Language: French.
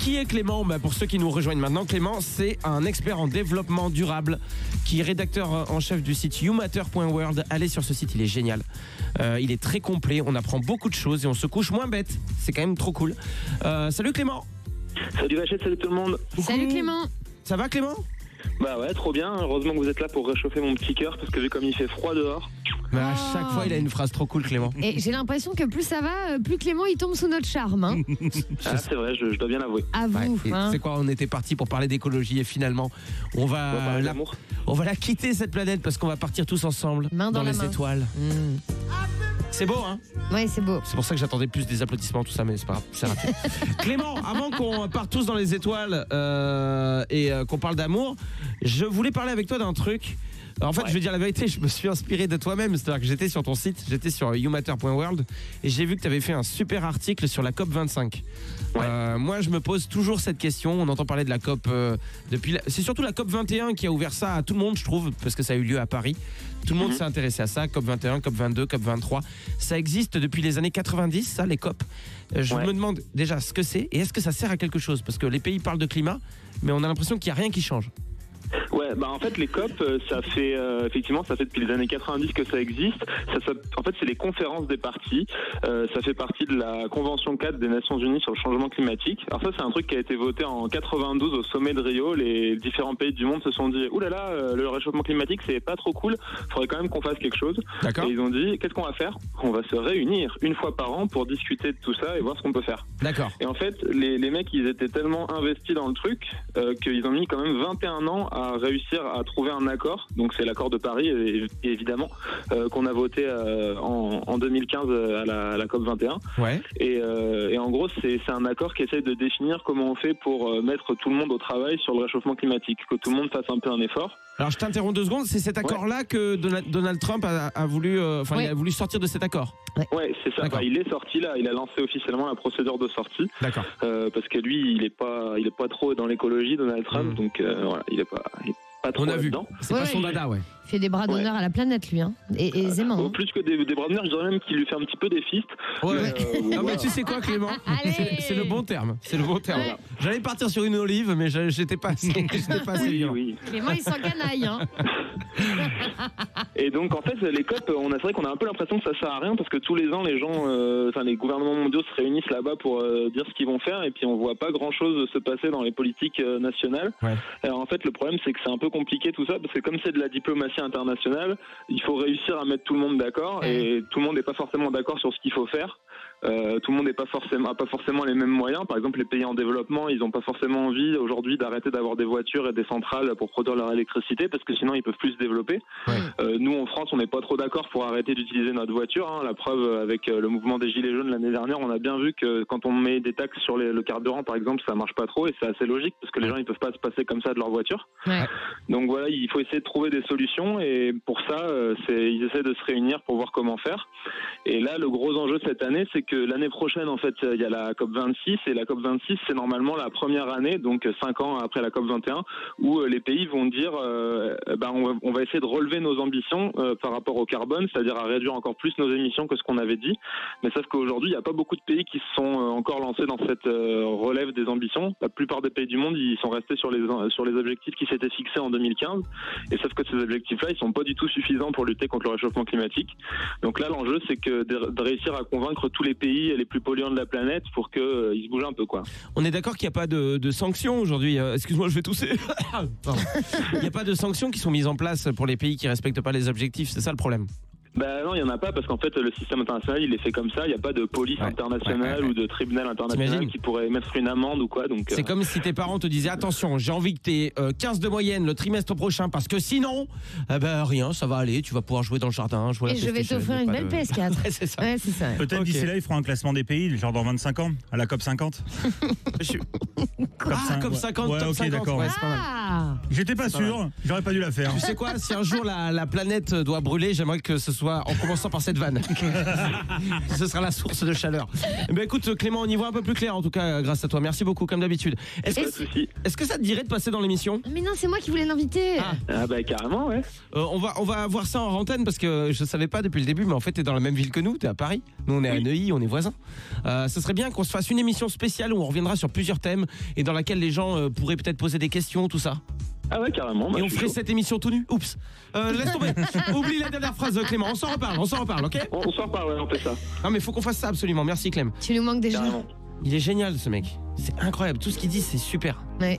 qui est Clément? Bah, Pour ceux qui nous rejoignent maintenant, Clément, c'est un expert en développement durable qui est rédacteur en chef du site youmatter.world. Allez sur ce site, il est génial. Euh, il est très complet, on apprend beaucoup de choses et on se couche moins bête. C'est quand même trop cool. Euh, salut Clément Salut Vachette, salut tout le monde. Salut Clément. Ça va Clément? Bah ouais, trop bien. Heureusement que vous êtes là pour réchauffer mon petit cœur parce que vu comme il fait froid dehors. Bah, À Oh. chaque fois, il a une phrase trop cool, Clément. Et j'ai l'impression que plus ça va, euh, plus Clément il tombe sous notre charme. Hein. Ah, c'est vrai, je, je dois bien l'avouer. À Ouais, vous. et hein. C'est quoi On était parti pour parler d'écologie et finalement, on va, On va parler la, d'amour. on va la quitter cette planète parce qu'on va partir tous ensemble Main dans la les main. étoiles. Mm. C'est beau, hein? Ouais, c'est beau. C'est pour ça que j'attendais plus des applaudissements, tout ça, mais c'est pas grave, c'est raté. Clément, avant qu'on parte tous dans les étoiles euh, et euh, qu'on parle d'amour, je voulais parler avec toi d'un truc. En fait, je vais dire la vérité, je me suis inspiré de toi-même. C'est-à-dire que j'étais sur ton site, j'étais sur youmatter.world et j'ai vu que tu avais fait un super article sur la COP25. Euh, moi, je me pose toujours cette question. On entend parler de la COP euh, depuis. la- C'est surtout la COP21 qui a ouvert ça à tout le monde, je trouve, parce que ça a eu lieu à Paris. Tout le monde Mhm. s'est intéressé à ça. COP21, COP22, COP23. Ça existe depuis les années 90, ça, les COP. Euh, je Ouais. me demande déjà ce que c'est et est-ce que ça sert à quelque chose? Parce que les pays parlent de climat, mais on a l'impression qu'il n'y a rien qui change. Ouais, bah en fait les COP, euh, ça fait euh, effectivement ça fait depuis les années 90 que ça existe. Ça, ça- en fait c'est les conférences des partis. Euh, ça fait partie de la Convention 4 des Nations Unies sur le changement climatique. Alors ça c'est un truc qui a été voté en 92 au sommet de Rio. Les différents pays du monde se sont dit oulala là là, le réchauffement climatique c'est pas trop cool. Faudrait quand même qu'on fasse quelque chose. D'accord Et ils ont dit qu'est-ce qu'on va faire? On va se réunir une fois par an pour discuter de tout ça et voir ce qu'on peut faire. D'accord. Et en fait, les, les mecs, ils étaient tellement investis dans le truc euh, qu'ils ont mis quand même 21 ans à réussir à trouver un accord. Donc c'est l'accord de Paris, évidemment, euh, qu'on a voté euh, en, en 2015 à la, à la COP 21. Ouais. Et, euh, et en gros, c'est un accord qui essaie de définir comment on fait pour euh, mettre tout le monde au travail sur le réchauffement climatique, que tout le monde fasse un peu un effort. Alors je t'interromps deux secondes. C'est cet accord-là que Donald, Donald Trump a, a voulu, euh, enfin, Ouais. il a voulu sortir de cet accord. Ouais, c'est ça. Enfin, il est sorti là, il a lancé officiellement la procédure de sortie D'accord. euh, parce que lui, il est pas, il est pas trop dans l'écologie, Donald Trump. Mm. Donc euh, voilà, il est pas, il est pas trop On a vu. C'est Ouais, pas son ouais. dada, ouais. Il fait des bras d'honneur à la planète, lui. Hein. Et, et aisément. Oh, hein. plus que des, des bras d'honneur, je dirais même qu'il lui fait un petit peu des fistes. Ouais. Mais, euh, Non mais voilà. tu sais quoi Clément C'est le bon terme. C'est le bon terme. Ouais. J'allais partir sur une olive, mais je- j'étais pas assez, j'étais pas assez Oui. Clément, il s'encanaille. Hein. Et donc en fait, les COP, on a c'est vrai qu'on a un peu l'impression que ça sert à rien parce que tous les ans, les gens, euh, enfin les gouvernements mondiaux se réunissent là-bas pour euh, dire ce qu'ils vont faire et puis on voit pas grand-chose se passer dans les politiques euh, nationales. Ouais. Alors en fait, le problème c'est que c'est un peu compliqué tout ça parce que comme c'est de la diplomatie internationale, il faut réussir à mettre tout le monde d'accord et tout le monde n'est pas forcément d'accord sur ce qu'il faut faire. Euh, tout le monde n'est pas forcément a pas forcément les mêmes moyens. Par exemple, les pays en développement, ils n'ont pas forcément envie aujourd'hui d'arrêter d'avoir des voitures et des centrales pour produire leur électricité parce que sinon ils peuvent plus se développer. Ouais. Euh, nous en France, on n'est pas trop d'accord pour arrêter d'utiliser notre voiture. hein. La preuve avec euh, le mouvement des gilets jaunes l'année dernière, on a bien vu que quand on met des taxes sur les- le carburant, par exemple, ça marche pas trop et c'est assez logique parce que les gens ils peuvent pas se passer comme ça de leur voiture. Ouais. Donc voilà, il faut essayer de trouver des solutions et pour ça, euh, ils essaient de se réunir pour voir comment faire. Et là, le gros enjeu cette année, c'est que l'année prochaine, en fait, il y a la COP 26 et la COP 26, c'est normalement la première année, donc cinq ans après la COP 21, où euh, les pays vont dire, euh, ben, on, va, essayer de relever nos ambitions par rapport au carbone, c'est-à-dire à réduire encore plus nos émissions que ce qu'on avait dit. Mais sauf qu'aujourd'hui, il n'y a pas beaucoup de pays qui se sont encore lancés dans cette relève des ambitions. La plupart des pays du monde, ils sont restés sur les sur les objectifs qui s'étaient fixés en 2015. Et sauf que ces objectifs-là, ils sont pas du tout suffisants pour lutter contre le réchauffement climatique. Donc là, l'enjeu, c'est que de, réussir à convaincre tous les pays les plus polluants de la planète pour qu'ils se bougent un peu, quoi. On est d'accord qu'il n'y a pas de, sanctions aujourd'hui. Euh, Excuse-moi, je vais tousser. Il n'y a pas de sanctions qui sont mises en place pour les pays qui respectent pas les objectifs. C'est ça le problème? Ben non, il y en a pas parce qu'en fait, le système international, il est fait comme ça. Il n'y a pas de police Ouais. internationale Ouais, ouais, ouais. ou de tribunal international qui pourrait mettre une amende ou quoi. Donc C'est euh, comme si tes parents te disaient attention, j'ai envie que tu aies 15 de moyenne le trimestre prochain parce que sinon, eh ben rien, ça va aller, tu vas pouvoir jouer dans le jardin, jouer à Et la je vais t'offrir une belle de- PS4. Ouais, c'est ça. Ouais, c'est ça. Peut-être d'ici là, ils feront un classement des pays, genre dans 25 ans, à la COP 50. Je Comme Ah, ouais. 50, Ouais, top ok, 50, d'accord. ouais, c'est pas mal. Ah J'étais pas sûr, j'aurais pas dû la faire. Tu sais quoi, si un jour la, la planète doit brûler, j'aimerais que ce soit soit en commençant par cette vanne. Ce sera la source de chaleur. Eh ben écoute Clément, on y voit un peu plus clair en tout cas grâce à toi. Merci beaucoup comme d'habitude. Est-ce que, est-ce que ça te dirait de passer dans l'émission? Mais non, c'est moi qui voulais l'inviter. Ah. Ah bah carrément, ouais. Euh, on va on va voir ça en antenne parce que je savais pas depuis le début mais en fait tu es dans la même ville que nous, tu es à Paris. Nous on est à Neuilly, on est voisins. Euh, ce serait bien qu'on se fasse une émission spéciale où on reviendra sur plusieurs thèmes et dans laquelle les gens euh, pourraient peut-être poser des questions tout ça. Ah ouais, carrément. bah, et je on suis ferait chaud. cette émission tout nu. Oups. Euh, laisse tomber. Oublie la dernière phrase Clément, on s'en reparle, on s'en reparle, OK On, on s'en reparle, ouais, on fait ça. Non mais faut qu'on fasse ça absolument. Merci Clem. Tu nous manques déjà. Carrément. Il est génial ce mec. C'est incroyable, tout ce qu'il dit c'est super. Ouais.